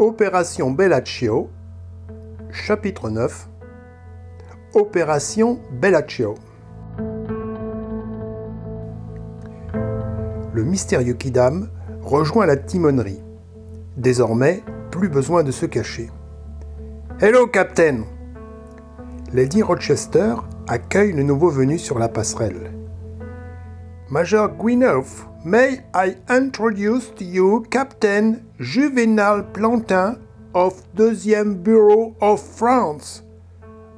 Opération Bellaccio, chapitre 9. Opération Bellaccio. Le mystérieux Kidam rejoint la timonerie. Désormais, plus besoin de se cacher. Hello, Captain Lady Rochester accueille le nouveau venu sur la passerelle. Major Gwyneth, may I introduce to you Captain Juvenal Plantin of 2e Bureau of France,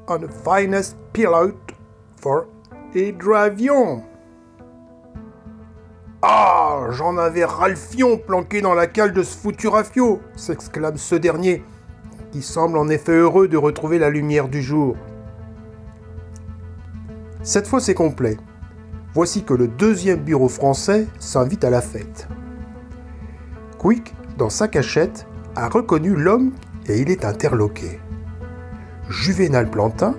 and the finest pilot for hydravion. Ah, j'en avais Ralphion planqué dans la cale de ce foutu rafio, s'exclame ce dernier, qui semble en effet heureux de retrouver la lumière du jour. Cette fois c'est complet. Voici que le deuxième bureau français s'invite à la fête. Quick, dans sa cachette, a reconnu l'homme et il est interloqué. Juvénal Plantin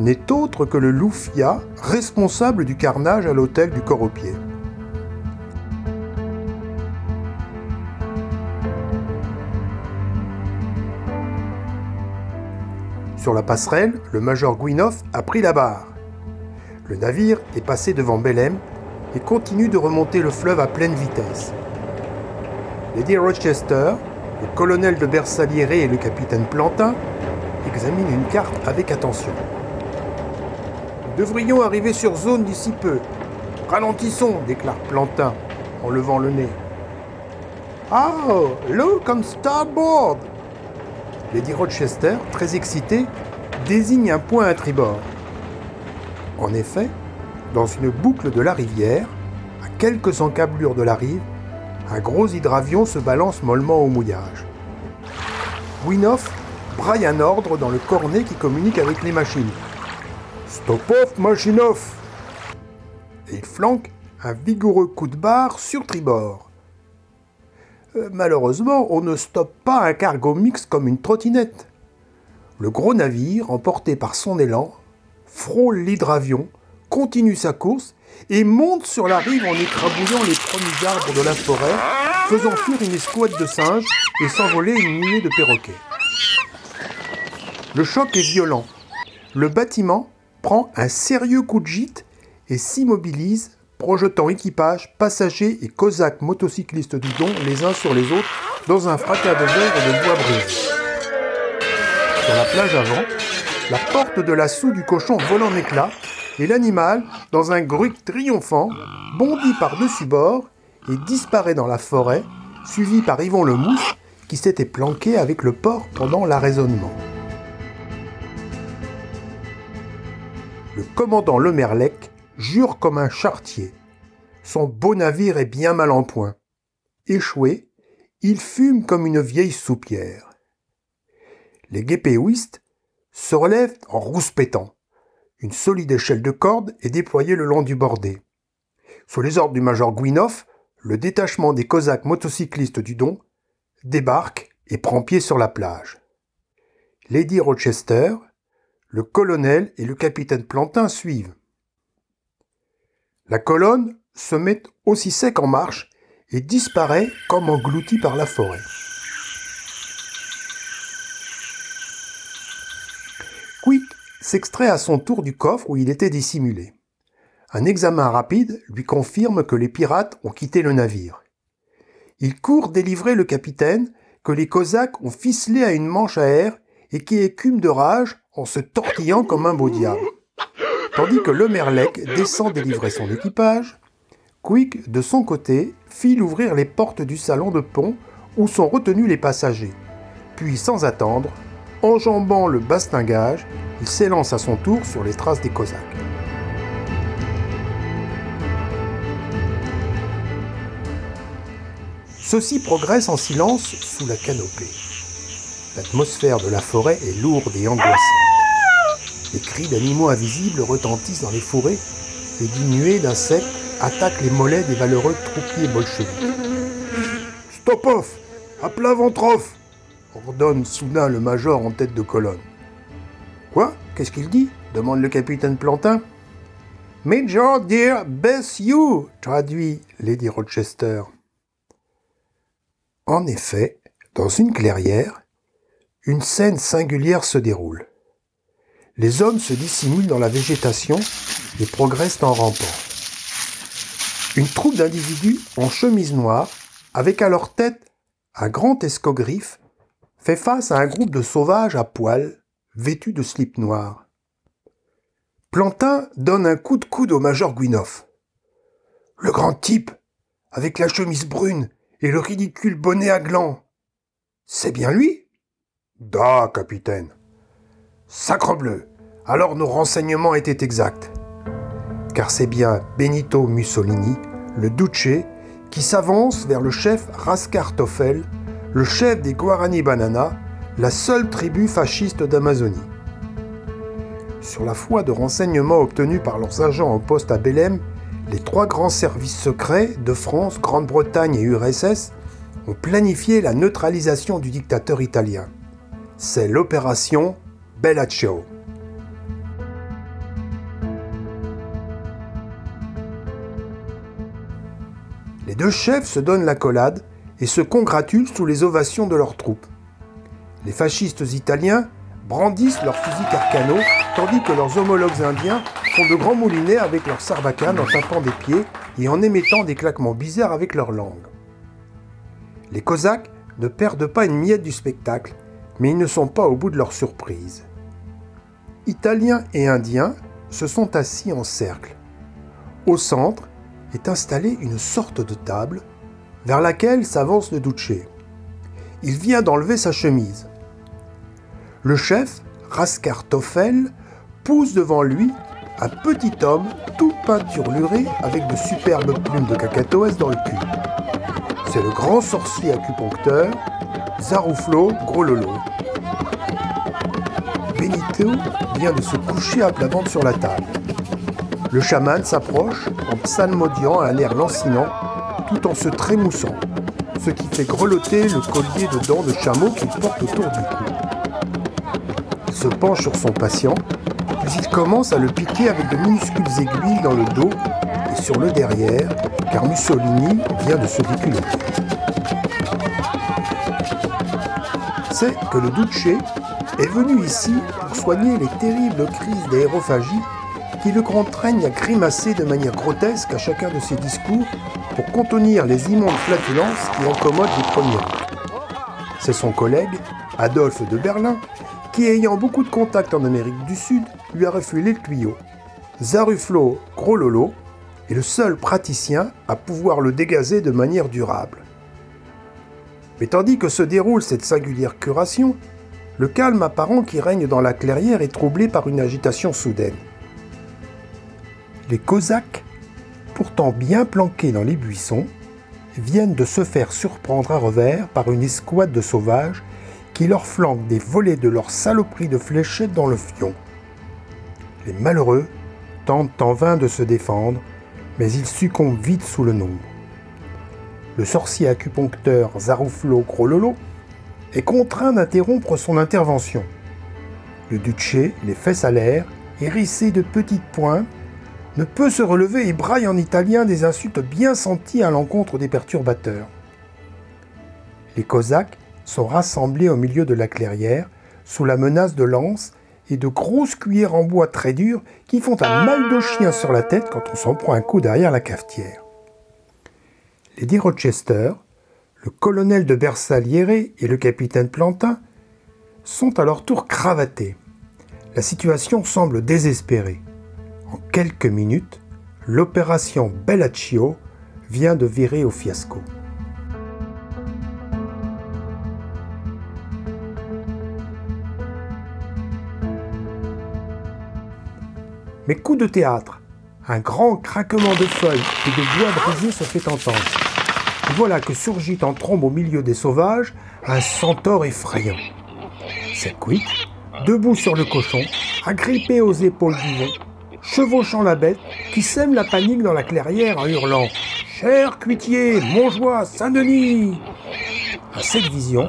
n'est autre que le Loufia, responsable du carnage à l'hôtel du corps au pied. Sur la passerelle, le major Gwinoff a pris la barre. Le navire est passé devant Belém et continue de remonter le fleuve à pleine vitesse. Lady Rochester, le colonel de Bersaliere et le capitaine Plantin examinent une carte avec attention. Nous devrions arriver sur zone d'ici peu. Ralentissons, déclare Plantin en levant le nez. Oh, look on starboard Lady Rochester, très excitée, désigne un point à tribord. En effet, dans une boucle de la rivière, à quelques encablures de la rive, un gros hydravion se balance mollement au mouillage. Winoff braille un ordre dans le cornet qui communique avec les machines. Stop off, machine off Et il flanque un vigoureux coup de barre sur tribord. Euh, malheureusement, on ne stoppe pas un cargo mix comme une trottinette. Le gros navire, emporté par son élan, frôle l'hydravion, continue sa course et monte sur la rive en écrabouillant les premiers arbres de la forêt, faisant fuir une escouade de singes et s'envoler une nuée de perroquets. Le choc est violent. Le bâtiment prend un sérieux coup de gîte et s'immobilise, projetant équipage, passagers et cosaques motocyclistes du Don les uns sur les autres dans un fracas de verre et de bois brisé. Sur la plage avant, la porte de la soue du cochon vole en éclats et l'animal, dans un gruc triomphant, bondit par-dessus bord et disparaît dans la forêt, suivi par Yvon le Mouche qui s'était planqué avec le porc pendant l'arraisonnement. Le commandant Le Merlec jure comme un chartier. Son beau navire est bien mal en point. Échoué, il fume comme une vieille soupière. Les guépéouistes se relève en rouspétant. Une solide échelle de corde est déployée le long du bordé. Sous les ordres du major Gwinoff, le détachement des Cosaques motocyclistes du Don débarque et prend pied sur la plage. Lady Rochester, le colonel et le capitaine Plantin suivent. La colonne se met aussi sec en marche et disparaît comme engloutie par la forêt. Quick s'extrait à son tour du coffre où il était dissimulé. Un examen rapide lui confirme que les pirates ont quitté le navire. Il court délivrer le capitaine que les Cosaques ont ficelé à une manche à air et qui écume de rage en se tortillant comme un beau diable. Tandis que le Merlec descend délivrer son équipage, Quick, de son côté, file ouvrir les portes du salon de pont où sont retenus les passagers. Puis, sans attendre, Enjambant le bastingage, il s'élance à son tour sur les traces des Cosaques. Ceux-ci progressent en silence sous la canopée. L'atmosphère de la forêt est lourde et angoissante. Les cris d'animaux invisibles retentissent dans les fourrés et des d'insectes attaquent les mollets des valeureux troupiers bolcheviques. Stop off À plat ventre off ordonne soudain le major en tête de colonne. Quoi Qu'est-ce qu'il dit? demande le capitaine Plantin. Major dear, bless you traduit Lady Rochester. En effet, Dans une clairière, une scène singulière se déroule. Les hommes se dissimulent dans la végétation et progressent en rampant. Une troupe d'individus en chemise noire, avec à leur tête un grand escogriffe, fait face à un groupe de sauvages à poil, vêtus de slips noirs. Plantin donne un coup de coude au major Guinoff. Le grand type, avec la chemise brune et le ridicule bonnet à gland. C'est bien lui? Da, capitaine. Sacrebleu, alors nos renseignements étaient exacts. Car c'est bien Benito Mussolini, le Duce, qui s'avance vers le chef Raskar Toffel, le chef des Guarani Banana, la seule tribu fasciste d'Amazonie. Sur la foi de renseignements obtenus par leurs agents en poste à Belém, les trois grands services secrets de France, Grande-Bretagne et URSS ont planifié la neutralisation du dictateur italien. C'est l'opération Bellaccio. Les deux chefs se donnent l'accolade et se congratulent sous les ovations de leurs troupes. Les fascistes italiens brandissent leurs fusils carcano, tandis que leurs homologues indiens font de grands moulinets avec leurs sarbacanes en tapant des pieds et en émettant des claquements bizarres avec leur langue. Les Cosaques ne perdent pas une miette du spectacle, mais ils ne sont pas au bout de leur surprise. Italiens et Indiens se sont assis en cercle. Au centre est installée une sorte de table vers laquelle s'avance le Duce. Il vient d'enlever sa chemise. Le chef, Raskar Toffel, pousse devant lui un petit homme tout peinturluré avec de superbes plumes de cacatoès dans le cul. C'est le grand sorcier acupuncteur, Zaruflo Grololo. Benito vient de se coucher à plat ventre sur la table. Le chaman s'approche en psalmodiant à un air lancinant tout en se trémoussant, ce qui fait grelotter le collier de dents de chameau qu'il porte autour du cou. Se penche sur son patient, puis il commence à le piquer avec de minuscules aiguilles dans le dos et sur le derrière, car Mussolini vient de se déculer. C'est que le Duce est venu ici pour soigner les terribles crises d'aérophagie qui le contraignent à grimacer de manière grotesque à chacun de ses discours pour contenir les immondes flatulences qui incommodent les premiers. C'est son collègue, Adolphe de Berlin, qui, ayant beaucoup de contacts en Amérique du Sud, lui a refilé le tuyau. Zaruflo Grololo est le seul praticien à pouvoir le dégazer de manière durable. Mais tandis que se déroule cette singulière curation, le calme apparent qui règne dans la clairière est troublé par une agitation soudaine les Cosaques, pourtant bien planqués dans les buissons, viennent de se faire surprendre à revers par une escouade de sauvages qui leur flanquent des volets de leurs saloperies de fléchettes dans le fion. Les malheureux tentent en vain de se défendre, mais ils succombent vite sous le nombre. Le sorcier acupuncteur Zaruflo Grololo est contraint d'interrompre son intervention. Le Duce, les fesses à l'air, hérissé de petites pointes, ne peut se relever et braille en italien des insultes bien senties à l'encontre des perturbateurs. Les Cosaques sont rassemblés au milieu de la clairière, sous la menace de lances et de grosses cuillères en bois très dures qui font un mal de chien sur la tête quand on s'en prend un coup derrière la cafetière. Lady Rochester, le colonel de Bersaliere et le capitaine Plantin sont à leur tour cravatés. La situation semble désespérée. En quelques minutes, l'opération Bellaccio vient de virer au fiasco. Mais coup de théâtre, un grand craquement de feuilles et de bois brisés se fait entendre. Voilà que surgit en trombe au milieu des sauvages un centaure effrayant. C'est Quick, debout sur le cochon, agrippé aux épaules du vent, chevauchant la bête, qui sème la panique dans la clairière en hurlant Cher Cuitier, Montjoie, Saint-Denis À cette vision,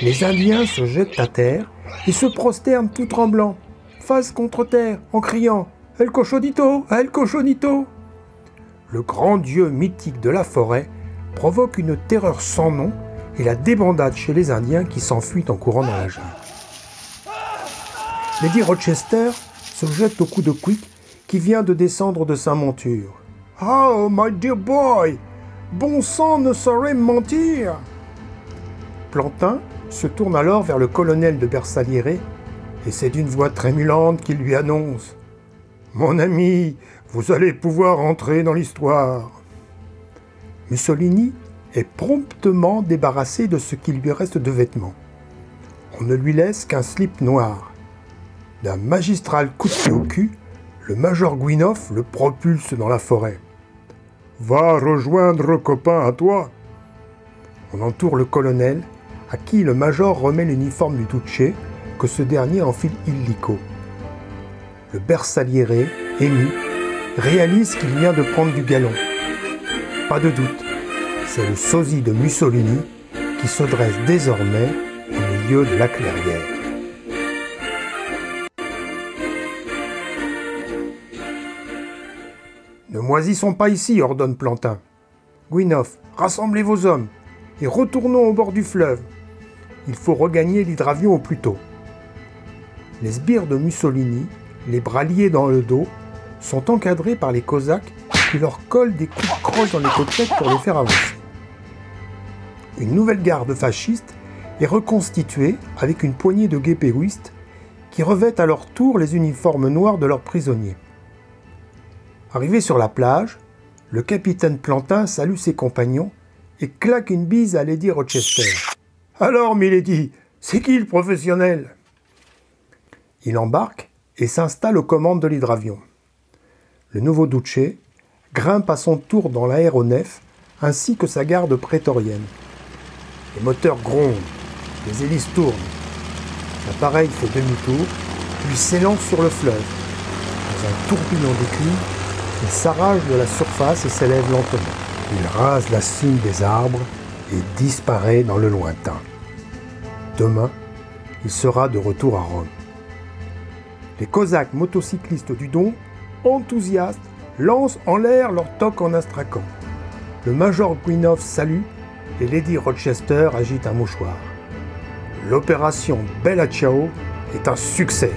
les Indiens se jettent à terre et se prosternent tout tremblants, face contre terre, en criant El Cochonito, El Cochonito Le grand dieu mythique de la forêt provoque une terreur sans nom et la débandade chez les Indiens qui s'enfuient en courant dans la jungle. Lady Rochester se jette au cou de Quick qui vient de descendre de sa monture. Oh, my dear boy, bon sang ne saurait mentir. Plantin se tourne alors vers le colonel de Bersagliere et c'est d'une voix trémulante qu'il lui annonce Mon ami, vous allez pouvoir entrer dans l'histoire. Mussolini est promptement débarrassé de ce qui lui reste de vêtements. On ne lui laisse qu'un slip noir. D'un magistral coup de pied au cul, le major Guinoff le propulse dans la forêt. Va rejoindre copain à toi. On entoure le colonel, à qui le major remet l'uniforme du Duce, que ce dernier enfile illico. Le bersagliere, ému, réalise qu'il vient de prendre du galon. Pas de doute, c'est le sosie de Mussolini qui se dresse désormais au milieu de la clairière. Ne moisissons pas ici, ordonne Plantin. Guinoff, rassemblez vos hommes et retournons au bord du fleuve. Il faut regagner l'hydravion au plus tôt. Les sbires de Mussolini, les bras liés dans le dos, sont encadrés par les Cosaques qui leur collent des coups de croche dans les côtelettes pour les faire avancer une nouvelle garde fasciste est reconstituée avec une poignée de guépéouistes qui revêtent à leur tour les uniformes noirs de leurs prisonniers. Arrivé sur la plage, le capitaine Plantin salue ses compagnons et claque une bise à Lady Rochester. Alors, Milady, c'est qui le professionnel? Il embarque et s'installe aux commandes de l'hydravion. Le nouveau Duce grimpe à son tour dans l'aéronef ainsi que sa garde prétorienne. Les moteurs grondent, les hélices tournent. L'appareil fait demi-tour, puis s'élance sur le fleuve. Dans un tourbillon d'écume, il s'arrache de la surface et s'élève lentement. Il rase la cime des arbres et disparaît dans le lointain. Demain, il sera de retour à Rome. Les Cosaques motocyclistes du Don, enthousiastes, lancent en l'air leur toque en astracan. Le major Guinov salue et Lady Rochester agite un mouchoir. L'opération Bella Ciao est un succès.